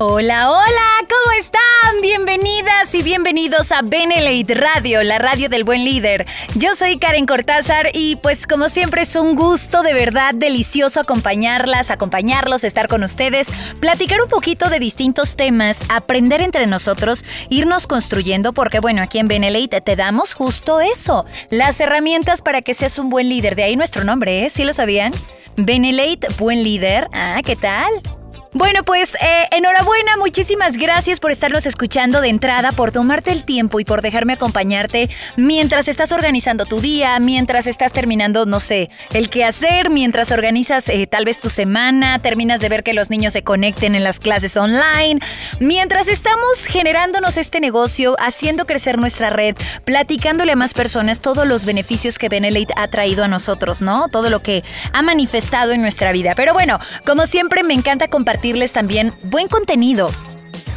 Hola, hola, ¿cómo están? Bienvenidas y bienvenidos a Benelate Radio, la radio del buen líder. Yo soy Karen Cortázar y pues como siempre es un gusto de verdad delicioso acompañarlas, acompañarlos, estar con ustedes, platicar un poquito de distintos temas, aprender entre nosotros, irnos construyendo porque bueno, aquí en Benelate te damos justo eso, las herramientas para que seas un buen líder. De ahí nuestro nombre, ¿eh? ¿Sí lo sabían? Benelate, buen líder. Ah, ¿qué tal? Bueno, pues eh, enhorabuena, muchísimas gracias por estarnos escuchando de entrada, por tomarte el tiempo y por dejarme acompañarte mientras estás organizando tu día, mientras estás terminando, no sé, el qué hacer, mientras organizas eh, tal vez tu semana, terminas de ver que los niños se conecten en las clases online, mientras estamos generándonos este negocio, haciendo crecer nuestra red, platicándole a más personas todos los beneficios que Benelate ha traído a nosotros, ¿no? Todo lo que ha manifestado en nuestra vida. Pero bueno, como siempre me encanta compartir también buen contenido.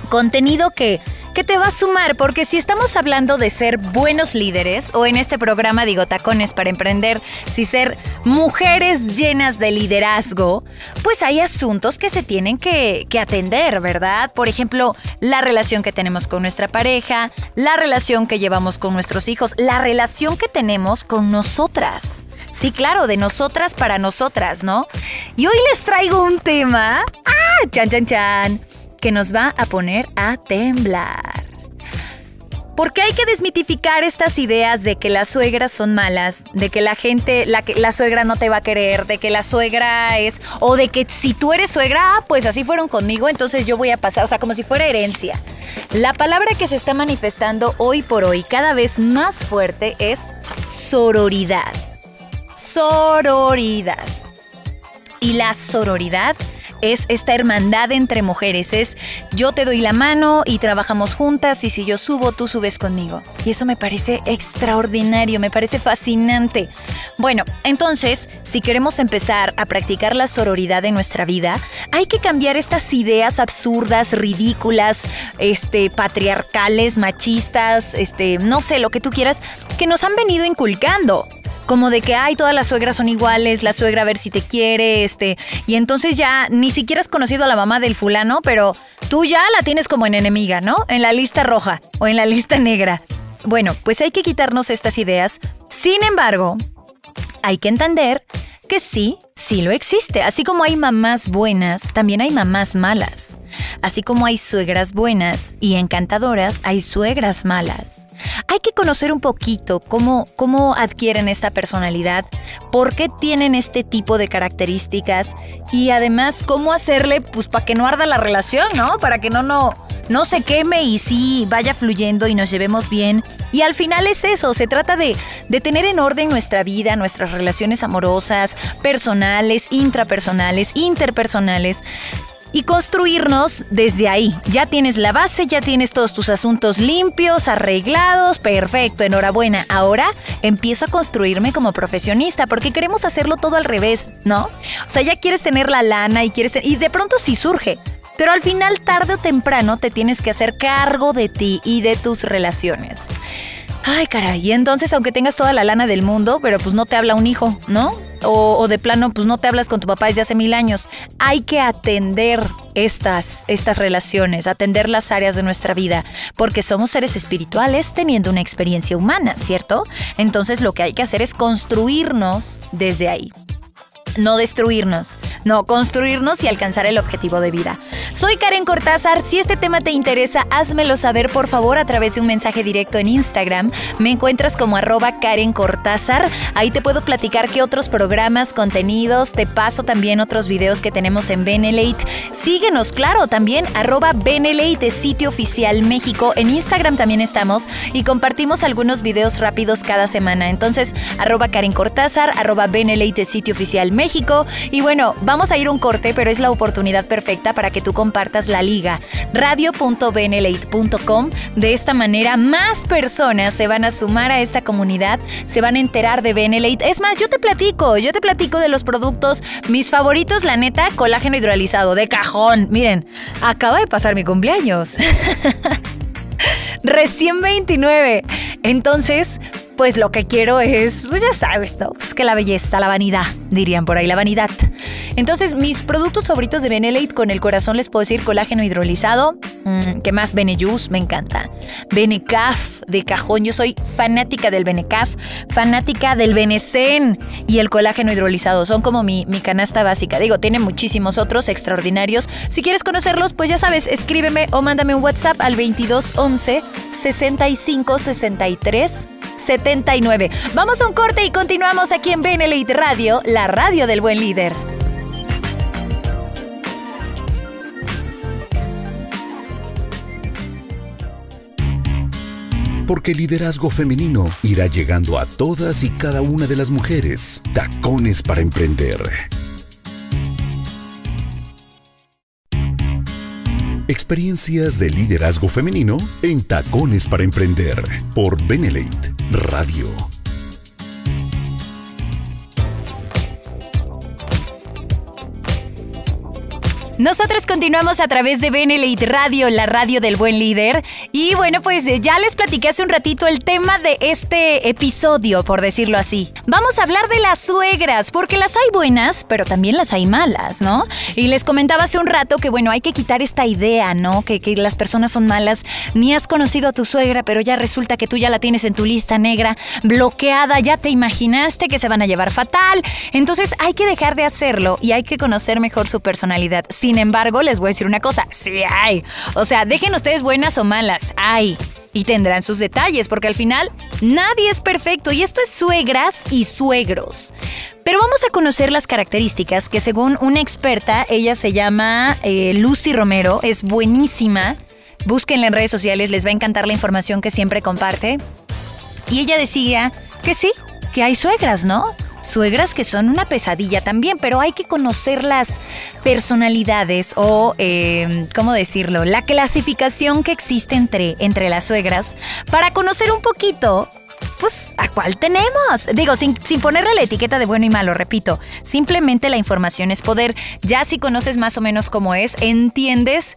Contenido que, que te va a sumar, porque si estamos hablando de ser buenos líderes, o en este programa digo tacones para emprender, si ser mujeres llenas de liderazgo, pues hay asuntos que se tienen que, que atender, ¿verdad? Por ejemplo, la relación que tenemos con nuestra pareja, la relación que llevamos con nuestros hijos, la relación que tenemos con nosotras. Sí, claro, de nosotras para nosotras, ¿no? Y hoy les traigo un tema. Chan, chan, chan, que nos va a poner a temblar. Porque hay que desmitificar estas ideas de que las suegras son malas, de que la gente, la, la suegra no te va a querer, de que la suegra es, o de que si tú eres suegra, ah, pues así fueron conmigo, entonces yo voy a pasar, o sea, como si fuera herencia. La palabra que se está manifestando hoy por hoy cada vez más fuerte es sororidad sororidad. Y la sororidad es esta hermandad entre mujeres, es yo te doy la mano y trabajamos juntas y si yo subo, tú subes conmigo. Y eso me parece extraordinario, me parece fascinante. Bueno, entonces, si queremos empezar a practicar la sororidad en nuestra vida, hay que cambiar estas ideas absurdas, ridículas, este, patriarcales, machistas, este, no sé, lo que tú quieras, que nos han venido inculcando como de que, ay, todas las suegras son iguales, la suegra a ver si te quiere, este, y entonces ya ni siquiera has conocido a la mamá del fulano, pero tú ya la tienes como en enemiga, ¿no? En la lista roja o en la lista negra. Bueno, pues hay que quitarnos estas ideas. Sin embargo, hay que entender que sí, sí lo existe. Así como hay mamás buenas, también hay mamás malas. Así como hay suegras buenas y encantadoras, hay suegras malas. Hay que conocer un poquito cómo, cómo adquieren esta personalidad, por qué tienen este tipo de características y además cómo hacerle pues para que no arda la relación, ¿no? Para que no, no, no se queme y sí vaya fluyendo y nos llevemos bien. Y al final es eso, se trata de, de tener en orden nuestra vida, nuestras relaciones amorosas, personales, intrapersonales, interpersonales, y construirnos desde ahí. Ya tienes la base, ya tienes todos tus asuntos limpios, arreglados, perfecto, enhorabuena. Ahora empiezo a construirme como profesionista porque queremos hacerlo todo al revés, ¿no? O sea, ya quieres tener la lana y quieres y de pronto sí surge. Pero al final, tarde o temprano, te tienes que hacer cargo de ti y de tus relaciones. Ay, caray, y entonces, aunque tengas toda la lana del mundo, pero pues no te habla un hijo, ¿no? O, de plano, pues no te hablas con tu papá desde hace mil años. Hay que atender estas, estas relaciones, atender las áreas de nuestra vida, porque somos seres espirituales teniendo una experiencia humana, ¿cierto? Entonces lo que hay que hacer es construirnos desde ahí no destruirnos, no construirnos y alcanzar el objetivo de vida. Soy Karen Cortázar, si este tema te interesa, házmelo saber por favor a través de un mensaje directo en Instagram. Me encuentras como arroba Karen Cortázar, ahí te puedo platicar qué otros programas, contenidos, te paso también otros videos que tenemos en Benelate. Síguenos, claro, también arroba Benelate, sitio oficial México. En Instagram también estamos y compartimos algunos videos rápidos cada semana. Entonces, arroba Karen Cortázar, arroba Benelate, sitio oficial México México. Y bueno, vamos a ir un corte, pero es la oportunidad perfecta para que tú compartas la liga radio.benelate.com. De esta manera, más personas se van a sumar a esta comunidad, se van a enterar de Benelate. Es más, yo te platico, yo te platico de los productos, mis favoritos, la neta, colágeno hidrolizado, de cajón. Miren, acaba de pasar mi cumpleaños. Recién 29. Entonces, pues lo que quiero es, pues ya sabes, ¿no? Pues que la belleza, la vanidad, dirían por ahí, la vanidad. Entonces, mis productos favoritos de Benelate con el corazón les puedo decir colágeno hidrolizado, mm, ¿qué más? Benejus, me encanta. Benecaf de cajón, yo soy fanática del Benecaf, fanática del Benecen y el colágeno hidrolizado, son como mi, mi canasta básica. Digo, tiene muchísimos otros extraordinarios. Si quieres conocerlos, pues ya sabes, escríbeme o mándame un WhatsApp al 2211 65 63 79. Vamos a un corte y continuamos aquí en Benelite Radio, la radio del buen líder. Porque el liderazgo femenino irá llegando a todas y cada una de las mujeres. Tacones para emprender. Experiencias de liderazgo femenino en Tacones para Emprender por Benelate Radio. Nosotros continuamos a través de Benelite Radio, la radio del buen líder. Y bueno, pues eh, ya les platiqué hace un ratito el tema de este episodio, por decirlo así. Vamos a hablar de las suegras, porque las hay buenas, pero también las hay malas, ¿no? Y les comentaba hace un rato que bueno, hay que quitar esta idea, ¿no? Que, que las personas son malas. Ni has conocido a tu suegra, pero ya resulta que tú ya la tienes en tu lista negra, bloqueada, ya te imaginaste que se van a llevar fatal. Entonces hay que dejar de hacerlo y hay que conocer mejor su personalidad. Sin embargo, les voy a decir una cosa, sí hay. O sea, dejen ustedes buenas o malas, hay. Y tendrán sus detalles, porque al final nadie es perfecto y esto es suegras y suegros. Pero vamos a conocer las características que según una experta, ella se llama eh, Lucy Romero, es buenísima. Búsquenla en redes sociales, les va a encantar la información que siempre comparte. Y ella decía que sí, que hay suegras, ¿no? Suegras que son una pesadilla también, pero hay que conocer las personalidades o, eh, ¿cómo decirlo?, la clasificación que existe entre, entre las suegras para conocer un poquito pues, ¿a cuál tenemos? Digo, sin, sin, ponerle la etiqueta de bueno y malo, repito, simplemente la información es poder. Ya si conoces más o menos cómo es, entiendes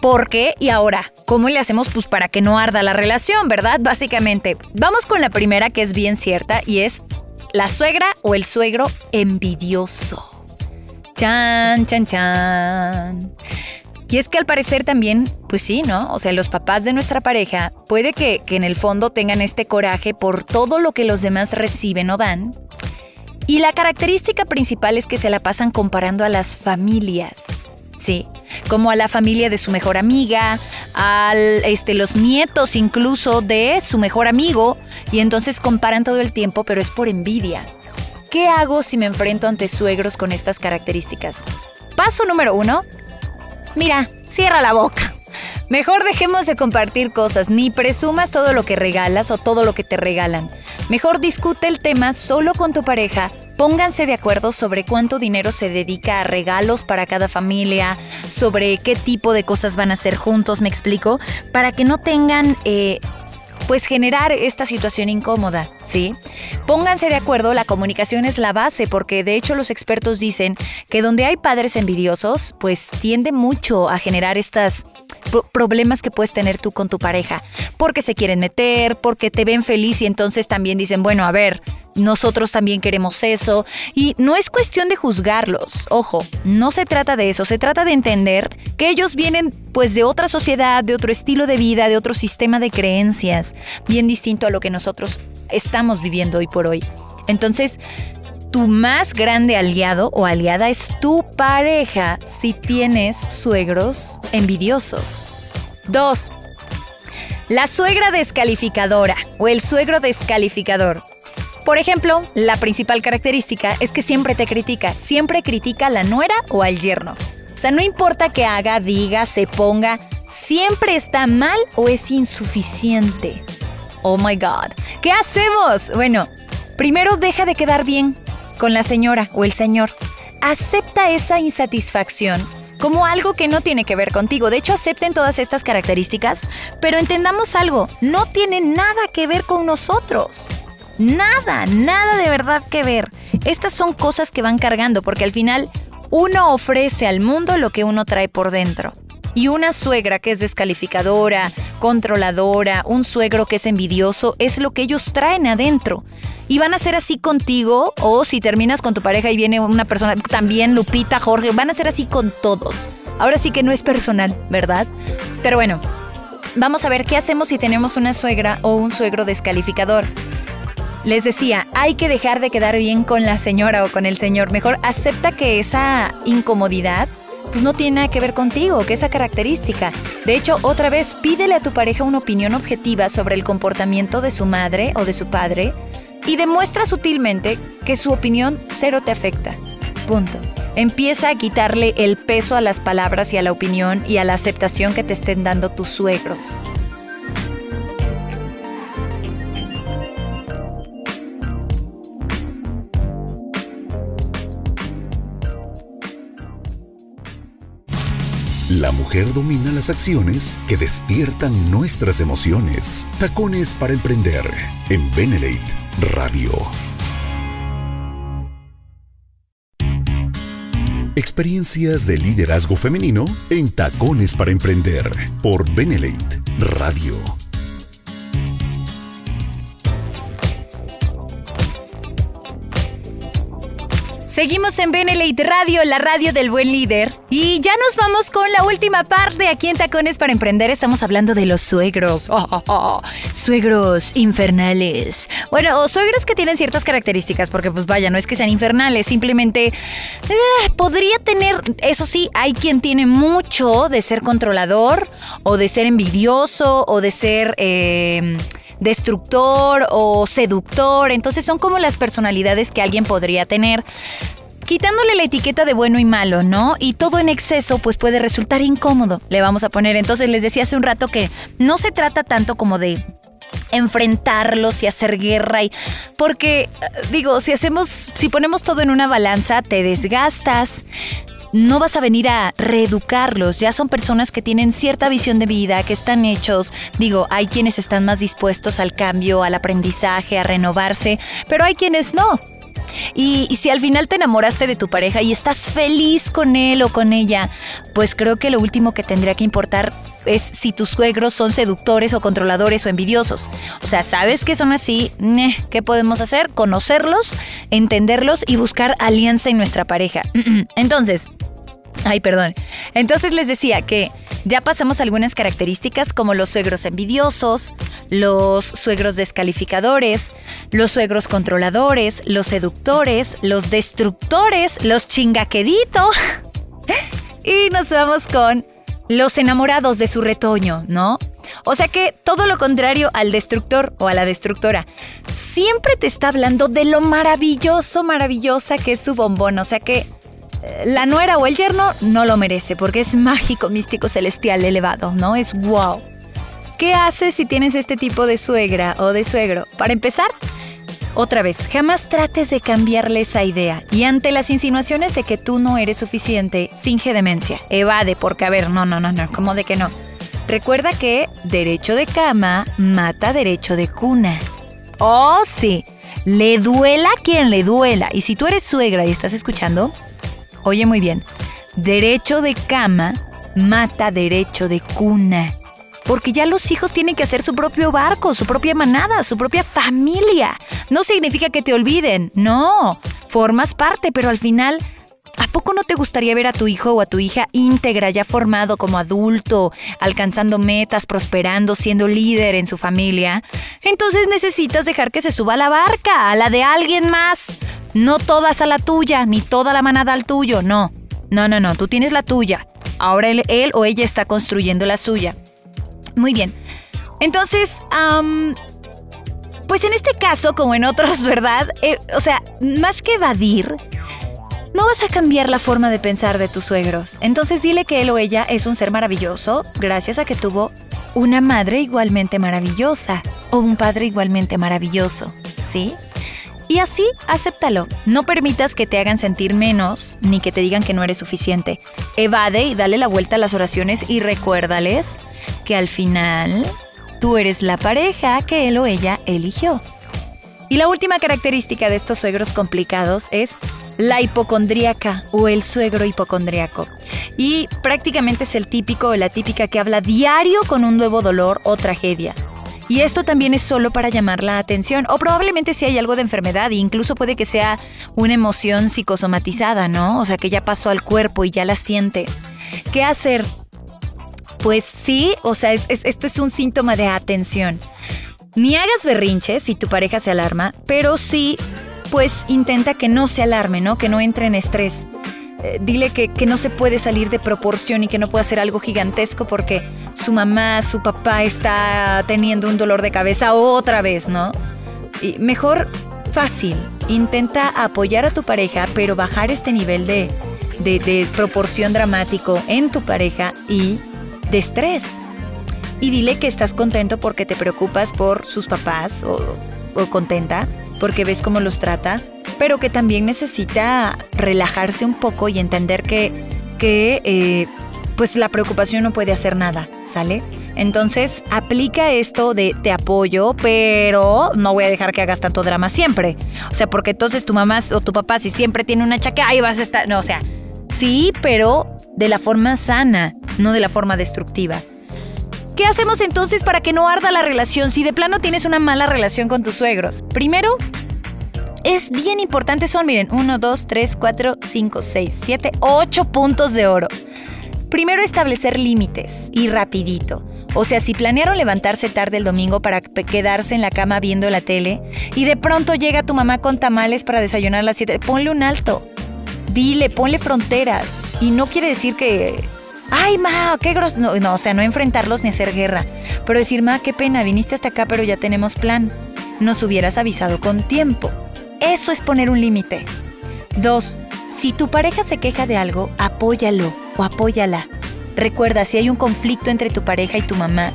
por qué y ahora, ¿cómo le hacemos pues para que no arda la relación, verdad? Básicamente, vamos con la primera que es bien cierta y es la suegra o el suegro envidioso. Chan, chan, chan. Y es que al parecer también, pues sí, ¿no? O sea, los papás de nuestra pareja puede que, que en el fondo tengan este coraje por todo lo que los demás reciben o dan. Y la característica principal es que se la pasan comparando a las familias. Sí, como a la familia de su mejor amiga, a este, los nietos incluso de su mejor amigo, y entonces comparan todo el tiempo, pero es por envidia. ¿Qué hago si me enfrento ante suegros con estas características? Paso número uno. Mira, cierra la boca. Mejor dejemos de compartir cosas, ni presumas todo lo que regalas o todo lo que te regalan. Mejor discute el tema solo con tu pareja Pónganse de acuerdo sobre cuánto dinero se dedica a regalos para cada familia, sobre qué tipo de cosas van a hacer juntos, me explico, para que no tengan eh, pues generar esta situación incómoda, ¿sí? Pónganse de acuerdo, la comunicación es la base porque de hecho los expertos dicen que donde hay padres envidiosos, pues tiende mucho a generar estos problemas que puedes tener tú con tu pareja, porque se quieren meter, porque te ven feliz y entonces también dicen, bueno, a ver, nosotros también queremos eso. Y no es cuestión de juzgarlos, ojo, no se trata de eso, se trata de entender que ellos vienen pues de otra sociedad, de otro estilo de vida, de otro sistema de creencias, bien distinto a lo que nosotros estamos viviendo hoy por hoy. Entonces, tu más grande aliado o aliada es tu pareja si tienes suegros envidiosos. 2. La suegra descalificadora o el suegro descalificador. Por ejemplo, la principal característica es que siempre te critica, siempre critica a la nuera o al yerno. O sea, no importa que haga, diga, se ponga, siempre está mal o es insuficiente. Oh my God. ¿Qué hacemos? Bueno, primero deja de quedar bien. con la señora o el señor. Acepta esa insatisfacción como algo que no tiene que ver contigo. De hecho, acepten todas estas características, pero entendamos algo, no tiene nada que ver con nosotros. Nada, nada de verdad que ver. Estas son cosas que van cargando porque al final uno ofrece al mundo lo que uno trae por dentro. Y una suegra que es descalificadora, controladora, un suegro que es envidioso, es lo que ellos traen adentro. Y van a ser así contigo, o si terminas con tu pareja y viene una persona, también Lupita, Jorge, van a ser así con todos. Ahora sí que no es personal, ¿verdad? Pero bueno, vamos a ver qué hacemos si tenemos una suegra o un suegro descalificador. Les decía, hay que dejar de quedar bien con la señora o con el señor. Mejor acepta que esa incomodidad pues no tiene nada que ver contigo, que esa característica. De hecho, otra vez, pídele a tu pareja una opinión objetiva sobre el comportamiento de su madre o de su padre y demuestra sutilmente que su opinión cero te afecta. Punto. Empieza a quitarle el peso a las palabras y a la opinión y a la aceptación que te estén dando tus suegros. La mujer domina las acciones que despiertan nuestras emociones. Tacones para emprender en Benelate Radio. Experiencias de liderazgo femenino en Tacones para emprender por Benelate Radio. Seguimos en Benelite Radio, la radio del buen líder. Y ya nos vamos con la última parte aquí en Tacones para Emprender. Estamos hablando de los suegros. Oh, oh, oh. Suegros infernales. Bueno, o suegros que tienen ciertas características, porque pues vaya, no es que sean infernales, simplemente eh, podría tener, eso sí, hay quien tiene mucho de ser controlador, o de ser envidioso, o de ser... Eh, destructor o seductor. Entonces son como las personalidades que alguien podría tener quitándole la etiqueta de bueno y malo, ¿no? Y todo en exceso pues puede resultar incómodo, le vamos a poner. Entonces les decía hace un rato que no se trata tanto como de enfrentarlos y hacer guerra y porque digo, si hacemos si ponemos todo en una balanza te desgastas, no vas a venir a reeducarlos, ya son personas que tienen cierta visión de vida, que están hechos, digo, hay quienes están más dispuestos al cambio, al aprendizaje, a renovarse, pero hay quienes no. Y, si al final te enamoraste de tu pareja y estás feliz con él o con ella, pues creo que lo último que tendría que importar es si tus suegros son seductores o controladores o envidiosos. O sea, sabes que son así, ¿qué podemos hacer? Conocerlos, entenderlos y buscar alianza en nuestra pareja. Entonces, Ay, perdón. Entonces les decía que ya pasamos algunas características como los suegros envidiosos, los suegros descalificadores, los suegros controladores, los seductores, los destructores, los chingaquedito. y nos vamos con los enamorados de su retoño, ¿no? O sea que todo lo contrario al destructor o a la destructora. Siempre te está hablando de lo maravilloso, maravillosa que es su bombón. O sea que la nuera o el yerno no lo merece porque es mágico, místico, celestial, elevado, ¿no? Es wow. ¿Qué haces si tienes este tipo de suegra o de suegro? Para empezar, otra vez, jamás trates de cambiarle esa idea y ante las insinuaciones de que tú no eres suficiente, finge demencia, evade porque, a ver, no, no, no, no, ¿cómo de que no? Recuerda que derecho de cama mata derecho de cuna. Oh, sí, le duela quien le duela. Y si tú eres suegra y estás escuchando, Oye muy bien, derecho de cama mata derecho de cuna. Porque ya los hijos tienen que hacer su propio barco, su propia manada, su propia familia. No significa que te olviden, no. Formas parte, pero al final, ¿a poco no te gustaría ver a tu hijo o a tu hija íntegra, ya formado como adulto, alcanzando metas, prosperando, siendo líder en su familia? Entonces necesitas dejar que se suba a la barca, a la de alguien más. No todas a la tuya, ni toda la manada al tuyo, no. No, no, no, tú tienes la tuya. Ahora él, o ella está construyendo la suya. Muy bien. Entonces, pues en este caso, como en otros, ¿verdad? Eh, o sea, más que evadir, no vas a cambiar la forma de pensar de tus suegros. Entonces dile que él o ella es un ser maravilloso gracias a que tuvo una madre igualmente maravillosa o un padre igualmente maravilloso, ¿sí? Y así, acéptalo. No permitas que te hagan sentir menos ni que te digan que no eres suficiente. Evade y dale la vuelta a las oraciones y recuérdales que al final tú eres la pareja que él o ella eligió. Y la última característica de estos suegros complicados es la hipocondríaca o el suegro hipocondríaco. Y prácticamente es el típico o la típica que habla diario con un nuevo dolor o tragedia. Y esto también es solo para llamar la atención. O probablemente si hay algo de enfermedad, e incluso puede que sea una emoción psicosomatizada, ¿no? O sea, que ya pasó al cuerpo y ya la siente. ¿Qué hacer? Pues sí, o sea, esto es un síntoma de atención. Ni hagas berrinches si tu pareja se alarma, pero sí, pues intenta que no se alarme, ¿no? Que no entre en estrés. Eh, dile que, que, no se puede salir de proporción y que no puede hacer algo gigantesco porque su mamá, su papá está teniendo un dolor de cabeza otra vez, ¿no? Y mejor fácil, intenta apoyar a tu pareja, pero bajar este nivel de, de, de proporción dramático en tu pareja y de estrés. Y dile que estás contento porque te preocupas por sus papás o, o contenta porque ves cómo los trata pero que también necesita relajarse un poco y entender que, que eh, pues la preocupación no puede hacer nada, ¿sale? Entonces, aplica esto de te apoyo, pero no voy a dejar que hagas tanto drama siempre. O sea, porque entonces tu mamá o tu papá, si siempre tiene una chaca, ahí vas a estar. No, o sea, sí, pero de la forma sana, no de la forma destructiva. ¿Qué hacemos entonces para que no arda la relación si de plano tienes una mala relación con tus suegros? Primero, es bien importante, son, miren, 1, 2, 3, 4, 5, 6, 7, 8 puntos de oro. Primero establecer límites y rapidito. O sea, si planearon levantarse tarde el domingo para quedarse en la cama viendo la tele y de pronto llega tu mamá con tamales para desayunar a las 7, ponle un alto. Dile, ponle fronteras. Y no quiere decir que ay, ma, qué grosso. No, no, o sea, no enfrentarlos ni hacer guerra. Pero decir, ma, qué pena, viniste hasta acá, pero ya tenemos plan. Nos hubieras avisado con tiempo. Eso es poner un límite. Dos, si tu pareja se queja de algo, apóyalo o apóyala. Recuerda, si hay un conflicto entre tu pareja y tu mamá,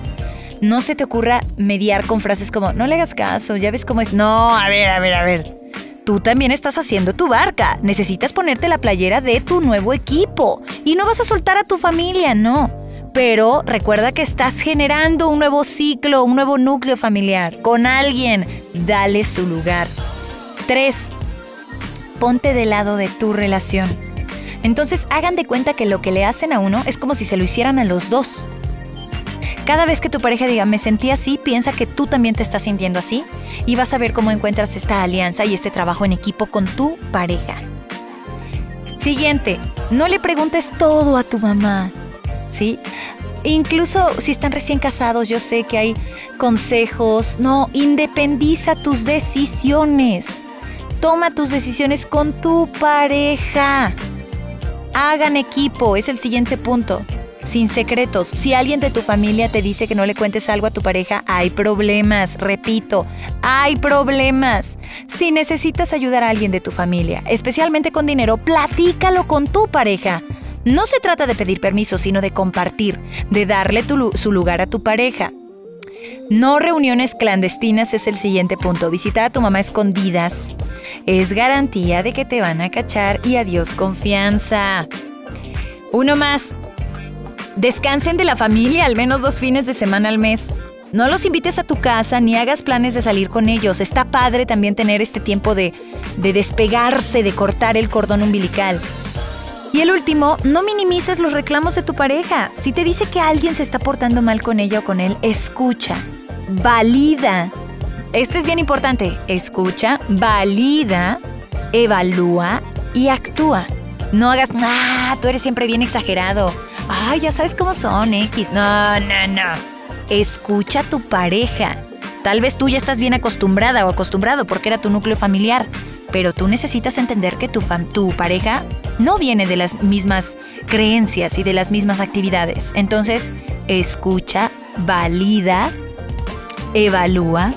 no se te ocurra mediar con frases como, no le hagas caso, ya ves cómo es. No, a ver, a ver, a ver. Tú también estás haciendo tu barca. Necesitas ponerte la playera de tu nuevo equipo. Y no vas a soltar a tu familia, no. Pero recuerda que estás generando un nuevo ciclo, un nuevo núcleo familiar. Con alguien, dale su lugar. 3. Ponte del lado de tu relación. Entonces hagan de cuenta que lo que le hacen a uno es como si se lo hicieran a los dos. Cada vez que tu pareja diga me sentí así, piensa que tú también te estás sintiendo así y vas a ver cómo encuentras esta alianza y este trabajo en equipo con tu pareja. Siguiente, no le preguntes todo a tu mamá. ¿Sí? Incluso si están recién casados, yo sé que hay consejos. No, independiza tus decisiones. Toma tus decisiones con tu pareja. Hagan equipo, es el siguiente punto. Sin secretos. Si alguien de tu familia te dice que no le cuentes algo a tu pareja, hay problemas. Repito, hay problemas. Si necesitas ayudar a alguien de tu familia, especialmente con dinero, platícalo con tu pareja. No se trata de pedir permiso, sino de compartir, de darle su lugar a tu pareja. No reuniones clandestinas es el siguiente punto. Visitar a tu mamá escondidas es garantía de que te van a cachar y adiós confianza. Uno más. Descansen de la familia al menos dos fines de semana al mes. No los invites a tu casa ni hagas planes de salir con ellos. Está padre también tener este tiempo de, de despegarse, de cortar el cordón umbilical. Y el último, no minimices los reclamos de tu pareja. Si te dice que alguien se está portando mal con ella o con él, escucha, valida. Este es bien importante. Escucha, valida, evalúa y actúa. No hagas, ah, tú eres siempre bien exagerado. Ay, ya sabes cómo son, X. No, no, no. Escucha a tu pareja. Tal vez tú ya estás bien acostumbrada o acostumbrado porque era tu núcleo familiar, pero tú necesitas entender que tu, tu pareja no viene de las mismas creencias y de las mismas actividades. Entonces, escucha, valida, evalúa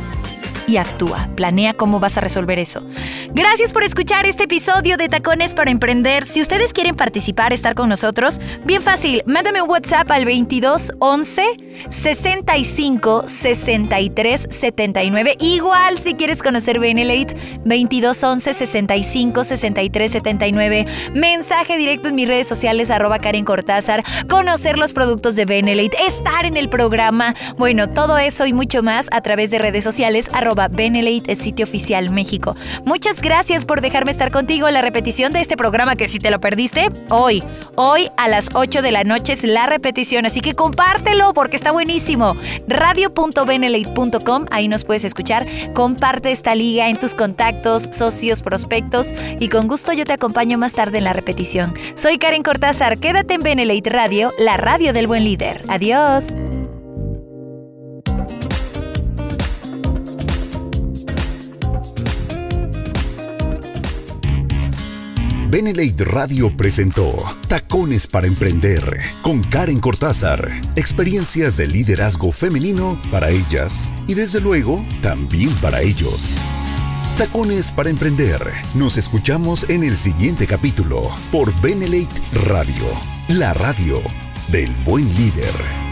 y actúa. Planea cómo vas a resolver eso. Gracias por escuchar este episodio de Tacones para Emprender. Si ustedes quieren participar, estar con nosotros, bien fácil, mándame un WhatsApp al 22 11 65 63 79. Igual si quieres conocer Benelate, 22 11 65 63 79. Mensaje directo en mis redes sociales, arroba Karen Cortázar. Conocer los productos de Benelate, estar en el programa. Bueno, todo eso y mucho más a través de redes sociales, arroba Benelate, sitio oficial México. Muchas gracias por dejarme estar contigo. La repetición de este programa, que si te lo perdiste, hoy, hoy a las 8 de la noche es la repetición. Así que compártelo porque está buenísimo. Radio.benelate.com, ahí nos puedes escuchar. Comparte esta liga en tus contactos, socios, prospectos y con gusto yo te acompaño más tarde en la repetición. Soy Karen Cortázar, quédate en Benelate Radio, la radio del buen líder. Adiós. Benelate Radio presentó Tacones para Emprender con Karen Cortázar. Experiencias de liderazgo femenino para ellas y desde luego también para ellos. Tacones para Emprender. Nos escuchamos en el siguiente capítulo por Benelate Radio, la radio del buen líder.